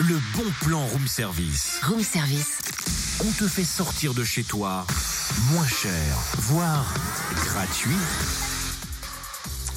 Le bon plan room service. Room service. On te fait sortir de chez toi moins cher, voire gratuit.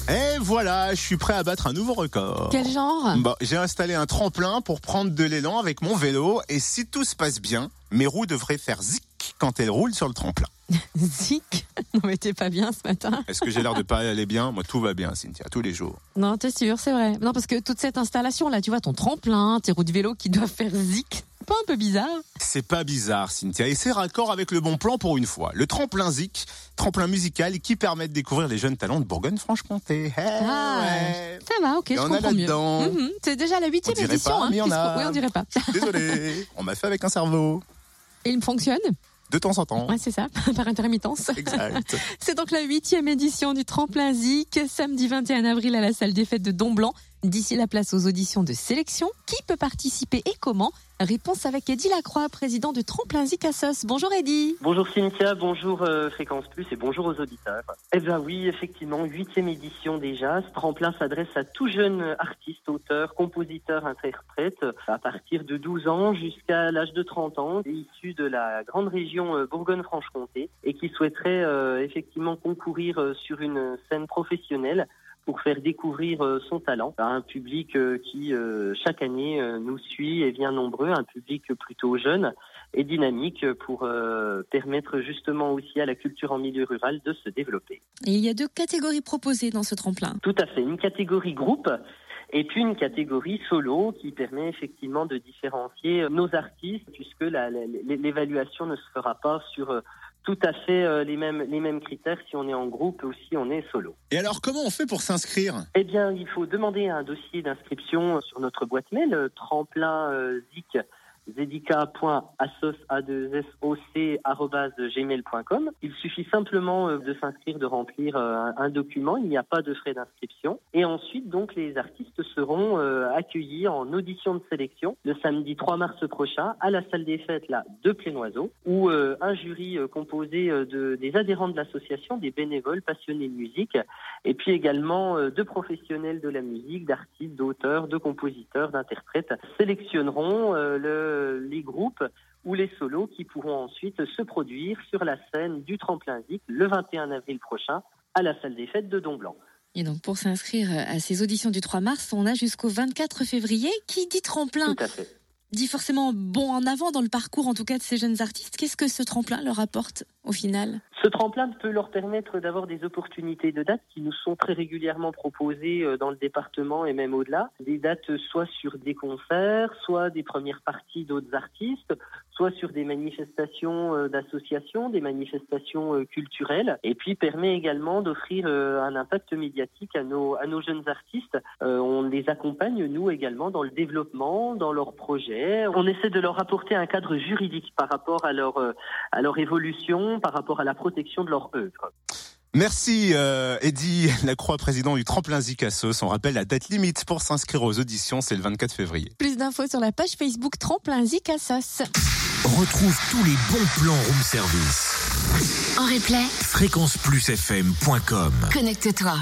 Et voilà, je suis prêt à battre un nouveau record. Quel genre? Bah, j'ai installé un tremplin pour prendre de l'élan avec mon vélo et si tout se passe bien, mes roues devraient faire zik quand elles roulent sur le tremplin. Zik Non mais t'es pas bien ce matin. Est-ce que j'ai l'air de pas aller bien? Moi, tout va bien, Cynthia, tous les jours. Non, t'es sûr, c'est vrai. Non, parce que toute cette installation là, tu vois, ton tremplin, tes roues de vélo qui doivent faire zik, pas un peu bizarre? C'est pas bizarre, Cynthia, et c'est raccord avec le bon plan pour une fois. Le tremplin zik, tremplin musical qui permet de découvrir les jeunes talents de Bourgogne-Franche-Comté. Eh Ah, ouais. Ça va, ok, y je a comprends mieux. là-dedans. Mhm, C'est déjà la huitième On édition. pas, hein, mais se- a. Oui, on dirait pas. Désolé, on m'a fait avec un cerveau. Et il fonctionne? De temps en temps. Ouais, c'est ça, par intermittence. Exact. C'est donc la huitième édition du Tremplin Zik, samedi 21 avril à la salle des fêtes de Domblanc. D'ici la place aux auditions de sélection. Qui peut participer et comment Réponse avec Eddie Lacroix, président du Tremplin Zik Assos. Bonjour Eddie. Bonjour Cynthia, bonjour euh, Fréquence Plus et bonjour aux auditeurs. Eh bien oui, effectivement, huitième édition déjà. Ce tremplin s'adresse à tout jeune artiste, auteur, compositeur, interprète, à partir de 12 ans jusqu'à l'âge de 30 ans, issu de la grande région euh, Bourgogne-Franche-Comté et qui souhaiterait euh, effectivement concourir sur une scène professionnelle pour faire découvrir euh, son talent à un public euh, qui euh, chaque année nous suit et vient nombreux, un public plutôt jeune et dynamique pour euh, permettre justement aussi à la culture en milieu rural de se développer. Et il y a deux catégories proposées dans ce tremplin. Tout à fait, une catégorie groupe et puis une catégorie solo qui permet effectivement de différencier nos artistes puisque l'évaluation ne se fera pas sur tout à fait euh, les mêmes les mêmes critères si on est en groupe ou si on est solo. Et alors, comment on fait pour s'inscrire? Eh bien, il faut demander un dossier d'inscription sur notre boîte mail euh, tremplin euh, zik zedica.asos.gmail.com. Il suffit simplement euh, de s'inscrire, de remplir euh, un, document. Il n'y a pas de frais d'inscription. Et ensuite, donc, les artistes seront euh, accueillis en audition de sélection le samedi 3 mars prochain à la salle des fêtes là de Plénoiseau, où un jury composé de, des adhérents de l'association, des bénévoles passionnés de musique, et puis également de professionnels de la musique, d'artistes, d'auteurs, de compositeurs, d'interprètes, sélectionneront le- les groupes ou les solos qui pourront ensuite se produire sur la scène du Tremplin Zik le 21 avril prochain à la salle des fêtes de Domblanc. Et donc pour s'inscrire à ces auditions du 3 mars, on a jusqu'au 24 février. Qui dit tremplin Tout à fait. dit forcément bon en avant dans le parcours en tout cas de ces jeunes artistes. Qu'est-ce que ce tremplin leur apporte au final? Ce tremplin peut leur permettre d'avoir des opportunités de dates qui nous sont très régulièrement proposées euh, dans le département et même au-delà. Des dates soit sur des concerts, soit des premières parties d'autres artistes, soit sur des manifestations euh, d'associations, des manifestations euh, culturelles, et puis permet également d'offrir un impact médiatique à nos, jeunes artistes. On les accompagne, nous également, dans le développement, dans leurs projets. On essaie de leur apporter un cadre juridique par rapport à leur, à leur évolution, par rapport à la protection de leur œuvre. Merci euh, Eddy Lacroix, président du Tremplin Zikassos. On rappelle la date limite pour s'inscrire aux auditions, c'est le 24 février. Plus d'infos sur la page Facebook Tremplin Zik Assos. Retrouve tous les bons plans room service. En replay, Fréquenceplusfm.com connecte-toi.